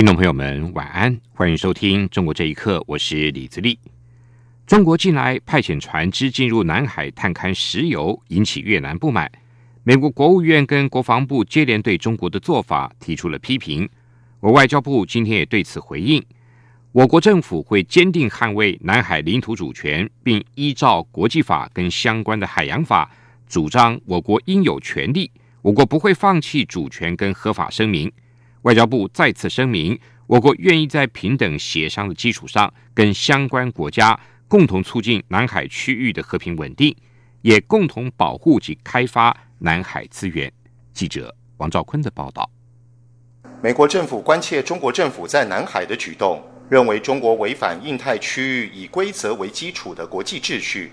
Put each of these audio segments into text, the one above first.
听众朋友们，晚安，欢迎收听《中国这一刻》，我是李自立。中国近来派遣船只进入南海探勘石油，引起越南不满。美国国务院跟国防部接连对中国的做法提出了批评。我外交部今天也对此回应，我国政府会坚定捍卫南海领土主权，并依照国际法跟相关的海洋法，主张我国应有权利。我国不会放弃主权跟合法声明。外交部再次声明，我国愿意在平等协商的基础上，跟相关国家共同促进南海区域的和平稳定，也共同保护及开发南海资源。记者王兆坤的报道。美国政府关切中国政府在南海的举动，认为中国违反印太区域以规则为基础的国际秩序。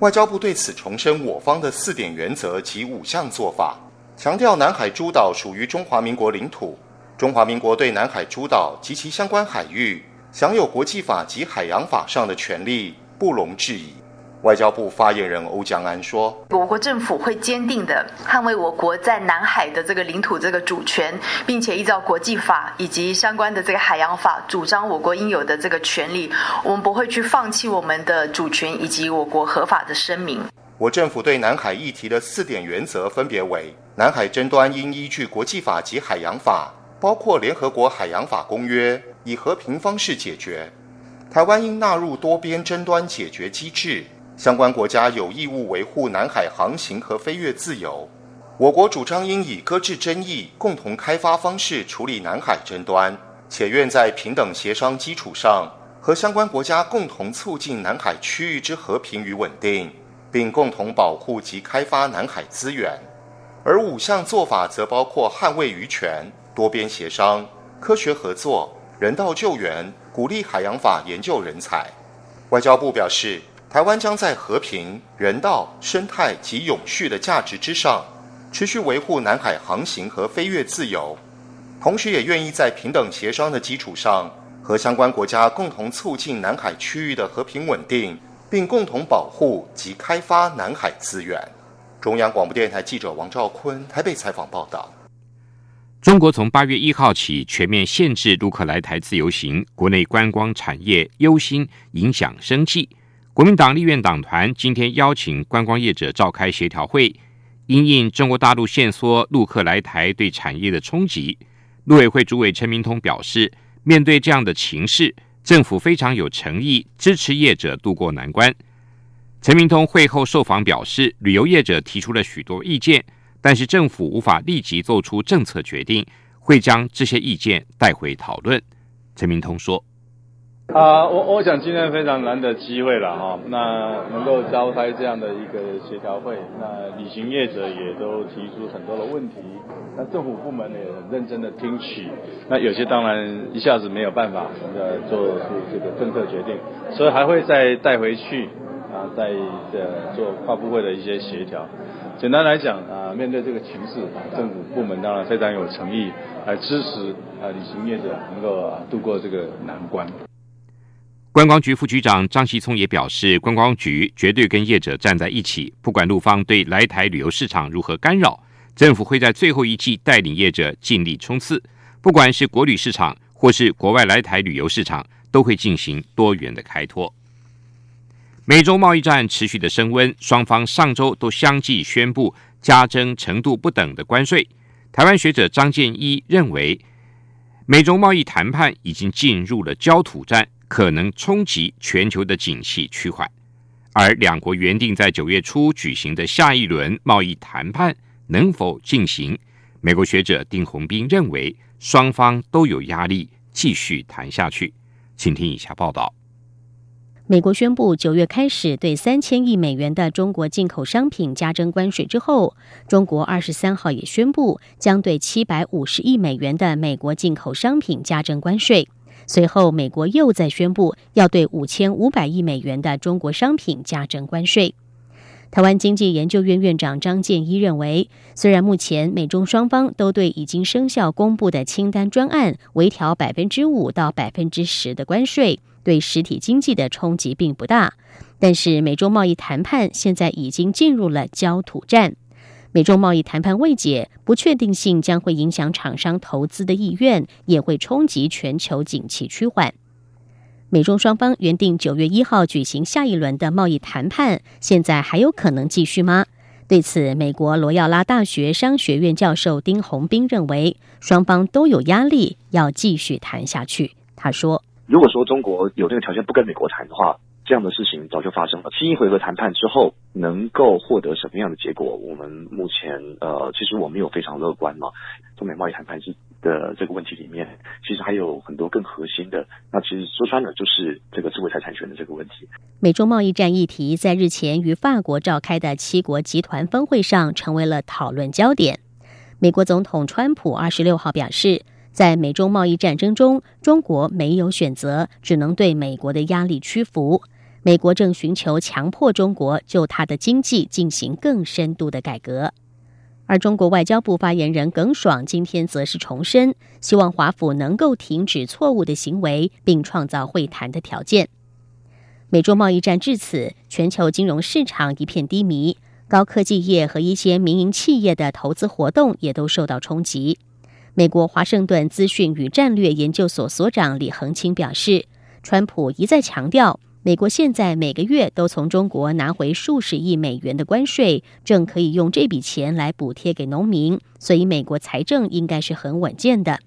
外交部对此重申我方的四点原则及五项做法，强调南海诸岛属于中华民国领土。中华民国对南海诸岛及其相关海域享有国际法及海洋法上的权利，不容置疑。外交部发言人欧江安说：“我国政府会坚定的捍卫我国在南海的这个领土这个主权，并且依照国际法以及相关的这个海洋法，主张我国应有的这个权利。我们不会去放弃我们的主权以及我国合法的声明。”我政府对南海议题的四点原则分别为：南海争端应依据国际法及海洋法。包括联合国海洋法公约，以和平方式解决。台湾应纳入多边争端解决机制，相关国家有义务维护南海航行和飞越自由。我国主张应以搁置争议、共同开发方式处理南海争端，且愿在平等协商基础上，和相关国家共同促进南海区域之和平与稳定，并共同保护及开发南海资源。而五项做法则包括捍卫渔权。多边协商、科学合作、人道救援、鼓励海洋法研究人才。外交部表示，台湾将在和平、人道、生态及永续的价值之上，持续维护南海航行和飞越自由，同时也愿意在平等协商的基础上，和相关国家共同促进南海区域的和平稳定，并共同保护及开发南海资源。中央广播电台记者王兆坤台北采访报道。中国从八月一号起全面限制陆客来台自由行，国内观光产业忧心影响生计。国民党立院党团今天邀请观光业者召开协调会，因应中国大陆限缩陆客来台对产业的冲击。陆委会主委陈明通表示，面对这样的情势，政府非常有诚意支持业者渡过难关。陈明通会后受访表示，旅游业者提出了许多意见。但是政府无法立即做出政策决定，会将这些意见带回讨论。陈明通说：“啊，我我想今天非常难得机会了哈，那能够召开这样的一个协调会，那旅行业者也都提出很多的问题，那政府部门也很认真的听取，那有些当然一下子没有办法呃做出这个政策决定，所以还会再带回去啊，在呃做跨部会的一些协调。”简单来讲啊，面对这个情势，政府部门当然非常有诚意来支持啊旅行业者能够度过这个难关。观光局副局长张锡聪也表示，观光局绝对跟业者站在一起，不管陆方对来台旅游市场如何干扰，政府会在最后一季带领业者尽力冲刺。不管是国旅市场或是国外来台旅游市场，都会进行多元的开拓。美洲贸易战持续的升温，双方上周都相继宣布加征程度不等的关税。台湾学者张建一认为，美洲贸易谈判已经进入了焦土战，可能冲击全球的景气趋缓。而两国原定在九月初举行的下一轮贸易谈判能否进行？美国学者丁宏斌认为，双方都有压力继续谈下去。请听以下报道。美国宣布九月开始对三千亿美元的中国进口商品加征关税之后，中国二十三号也宣布将对七百五十亿美元的美国进口商品加征关税。随后，美国又再宣布要对五千五百亿美元的中国商品加征关税。台湾经济研究院院长张建一认为，虽然目前美中双方都对已经生效公布的清单专案微调百分之五到百分之十的关税，对实体经济的冲击并不大，但是美中贸易谈判现在已经进入了焦土战。美中贸易谈判未解，不确定性将会影响厂商投资的意愿，也会冲击全球景气趋缓。美中双方原定九月一号举行下一轮的贸易谈判，现在还有可能继续吗？对此，美国罗耀拉大学商学院教授丁宏斌认为，双方都有压力要继续谈下去。他说：“如果说中国有这个条件不跟美国谈的话。”这样的事情早就发生了。新一回合谈判之后，能够获得什么样的结果？我们目前呃，其实我们有非常乐观嘛。中美贸易谈判是的这个问题里面，其实还有很多更核心的。那其实说穿了，就是这个智慧财产权的这个问题。美中贸易战议题在日前于法国召开的七国集团峰会上成为了讨论焦点。美国总统川普二十六号表示，在美中贸易战争中，中国没有选择，只能对美国的压力屈服。美国正寻求强迫中国就它的经济进行更深度的改革，而中国外交部发言人耿爽今天则是重申，希望华府能够停止错误的行为，并创造会谈的条件。美中贸易战至此，全球金融市场一片低迷，高科技业和一些民营企业的投资活动也都受到冲击。美国华盛顿资讯与战略研究所所长李恒清表示，川普一再强调。美国现在每个月都从中国拿回数十亿美元的关税，正可以用这笔钱来补贴给农民，所以美国财政应该是很稳健的。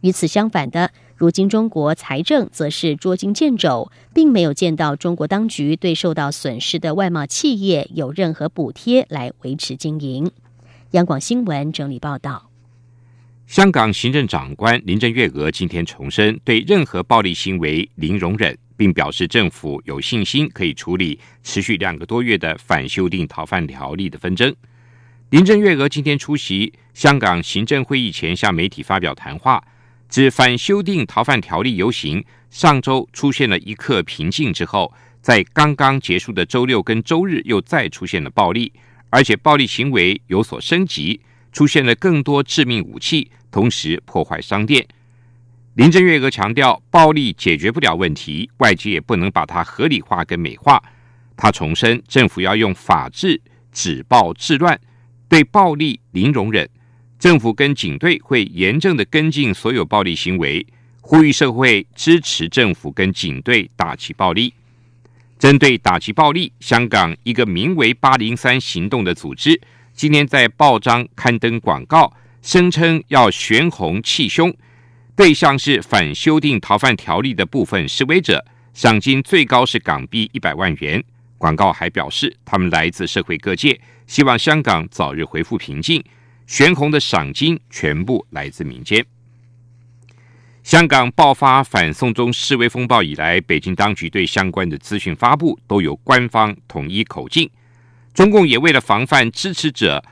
与此相反的，如今中国财政则是捉襟见肘，并没有见到中国当局对受到损失的外贸企业有任何补贴来维持经营。央广新闻整理报道：香港行政长官林郑月娥今天重申，对任何暴力行为零容忍。并表示政府有信心可以处理持续两个多月的反修订逃犯条例的纷争。林郑月娥今天出席香港行政会议前向媒体发表谈话，指反修订逃犯条例游行上周出现了一刻平静之后，在刚刚结束的周六跟周日又再出现了暴力，而且暴力行为有所升级，出现了更多致命武器，同时破坏商店。林郑月娥强调，暴力解决不了问题，外界也不能把它合理化跟美化。他重申，政府要用法治止暴制乱，对暴力零容忍。政府跟警队会严正的跟进所有暴力行为，呼吁社会支持政府跟警队打击暴力。针对打击暴力，香港一个名为“八零三行动”的组织，今天在报章刊登广告，声称要悬红气胸。对象是反修订逃犯条例的部分示威者，赏金最高是港币一百万元。广告还表示，他们来自社会各界，希望香港早日恢复平静。悬红的赏金全部来自民间。香港爆发反送中示威风暴以来，北京当局对相关的资讯发布都有官方统一口径。中共也为了防范支持者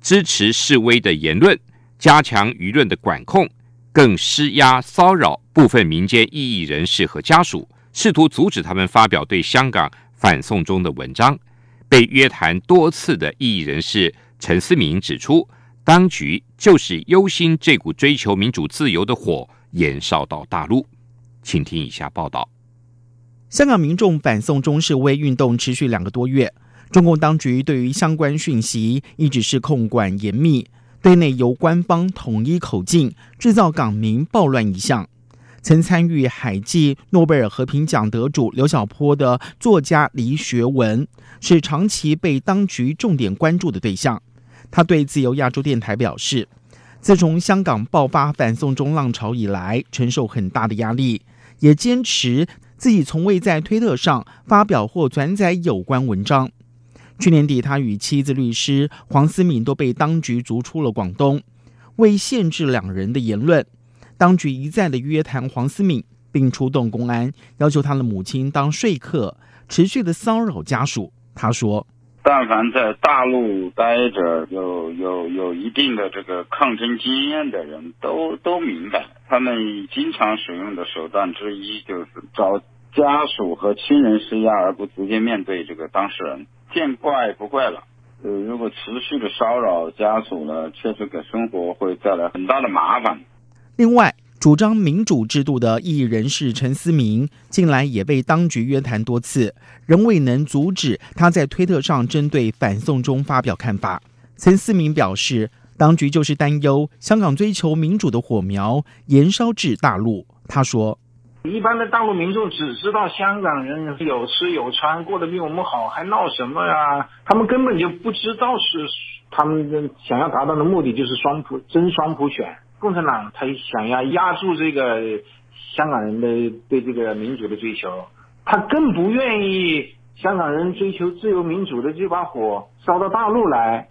支持示威的言论，加强舆论的管控。更施压骚扰部分民间异议人士和家属，试图阻止他们发表对香港反送中的文章。被约谈多次的异议人士陈思明指出，当局就是忧心这股追求民主自由的火延烧到大陆。请听以下报道：香港民众反送中示威运动持续两个多月，中共当局对于相关讯息一直是控管严密。对内由官方统一口径，制造港民暴乱一项。曾参与海记诺贝尔和平奖得主刘晓波的作家黎学文，是长期被当局重点关注的对象。他对自由亚洲电台表示，自从香港爆发反送中浪潮以来，承受很大的压力，也坚持自己从未在推特上发表或转载有关文章。去年底，他与妻子律师黄思敏都被当局逐出了广东，为限制两人的言论，当局一再的约谈黄思敏，并出动公安要求他的母亲当说客，持续的骚扰家属。他说：“但凡在大陆待着，有有有一定的这个抗争经验的人都都明白，他们经常使用的手段之一就是找家属和亲人施压，而不直接面对这个当事人。见怪不怪了。呃，如果持续的骚扰家属呢，确实给生活会带来很大的麻烦。另外，主张民主制度的异议人士陈思明，近来也被当局约谈多次，仍未能阻止他在推特上针对反送中发表看法。陈思明表示，当局就是担忧香港追求民主的火苗延烧至大陆。他说。一般的大陆民众只知道香港人有吃有穿，过得比我们好，还闹什么呀？他们根本就不知道是他们想要达到的目的就是双普真双普选。共产党他想要压住这个香港人的对这个民主的追求，他更不愿意香港人追求自由民主的这把火烧到大陆来。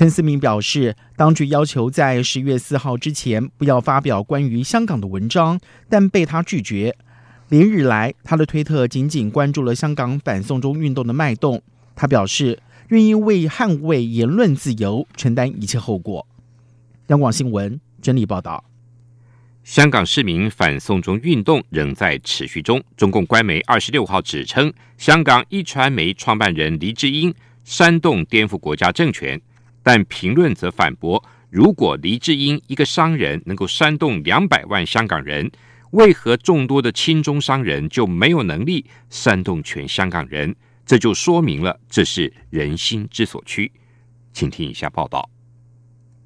陈思明表示，当局要求在十月四号之前不要发表关于香港的文章，但被他拒绝。连日来，他的推特仅仅关注了香港反送中运动的脉动。他表示，愿意为捍卫言论自由承担一切后果。央广新闻整理报道：香港市民反送中运动仍在持续中。中共官媒二十六号指称，香港一传媒创办人黎智英煽动颠覆国家政权。但评论则反驳：如果黎智英一个商人能够煽动两百万香港人，为何众多的亲中商人就没有能力煽动全香港人？这就说明了这是人心之所趋。请听一下报道：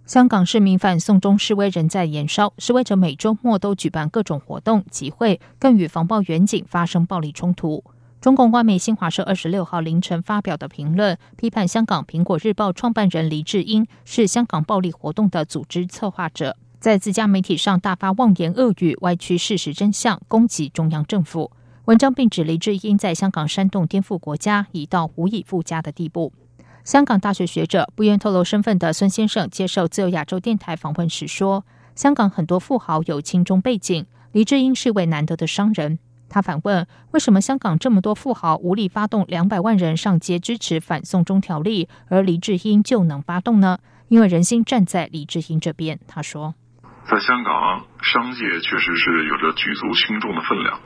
香港市民反送中示威仍在延烧，示威者每周末都举办各种活动集会，更与防暴远警发生暴力冲突。中共官媒新华社二十六号凌晨发表的评论，批判香港《苹果日报》创办人黎智英是香港暴力活动的组织策划者，在自家媒体上大发妄言恶语，歪曲事实真相，攻击中央政府。文章并指黎智英在香港煽动颠覆国家，已到无以复加的地步。香港大学学者不愿透露身份的孙先生接受自由亚洲电台访问时说：“香港很多富豪有亲中背景，黎智英是位难得的商人。”他反问：“为什么香港这么多富豪无力发动两百万人上街支持反送中条例，而黎智英就能发动呢？因为人心站在黎智英这边。”他说：“在香港，商界确实是有着举足轻重的分量，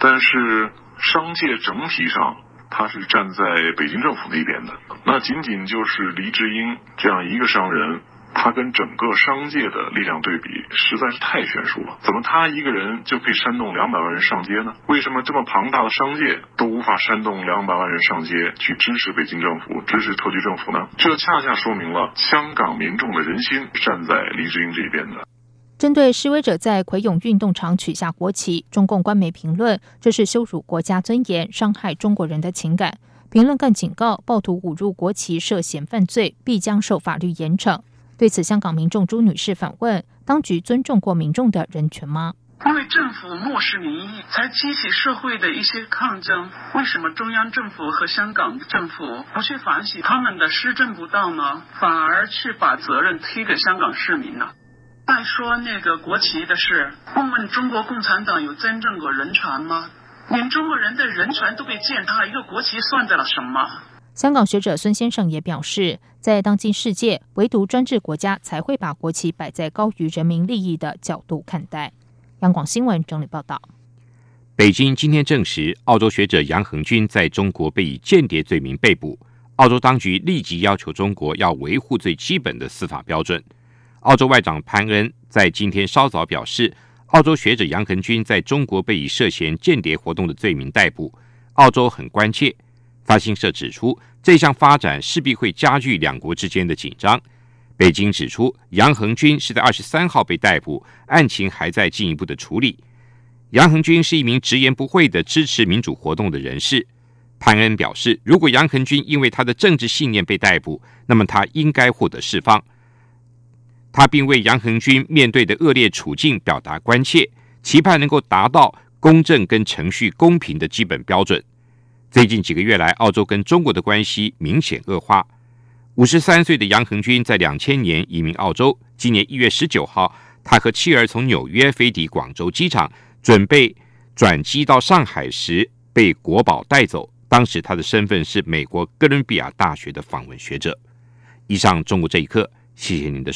但是商界整体上，他是站在北京政府那边的。那仅仅就是黎智英这样一个商人。”他跟整个商界的力量对比实在是太悬殊了，怎么他一个人就可以煽动两百万人上街呢？为什么这么庞大的商界都无法煽动两百万人上街去支持北京政府、支持特区政府呢？这恰恰说明了香港民众的人心站在黎智英这边的。针对示威者在葵涌运动场取下国旗，中共官媒评论这是羞辱国家尊严、伤害中国人的情感。评论更警告，暴徒侮辱国旗涉嫌犯罪，必将受法律严惩。对此，香港民众朱女士反问：当局尊重过民众的人权吗？因为政府漠视民意，才激起社会的一些抗争。为什么中央政府和香港政府不去反省他们的施政不当呢？反而去把责任推给香港市民呢？再说那个国旗的事，问问中国共产党有尊重过人权吗？连中国人的人权都被践踏，一个国旗算得了什么？香港学者孙先生也表示，在当今世界，唯独专制国家才会把国旗摆在高于人民利益的角度看待。央广新闻整理报道：北京今天证实，澳洲学者杨恒军在中国被以间谍罪名被捕。澳洲当局立即要求中国要维护最基本的司法标准。澳洲外长潘恩在今天稍早表示，澳洲学者杨恒军在中国被以涉嫌间谍活动的罪名逮捕，澳洲很关切。发行社指出，这项发展势必会加剧两国之间的紧张。北京指出，杨恒军是在二十三号被逮捕，案情还在进一步的处理。杨恒军是一名直言不讳的支持民主活动的人士。潘恩表示，如果杨恒军因为他的政治信念被逮捕，那么他应该获得释放。他并为杨恒军面对的恶劣处境表达关切，期盼能够达到公正跟程序公平的基本标准。最近几个月来，澳洲跟中国的关系明显恶化。五十三岁的杨恒军在两千年移民澳洲。今年一月十九号，他和妻儿从纽约飞抵广州机场，准备转机到上海时，被国宝带走。当时他的身份是美国哥伦比亚大学的访问学者。以上，中国这一刻，谢谢您的。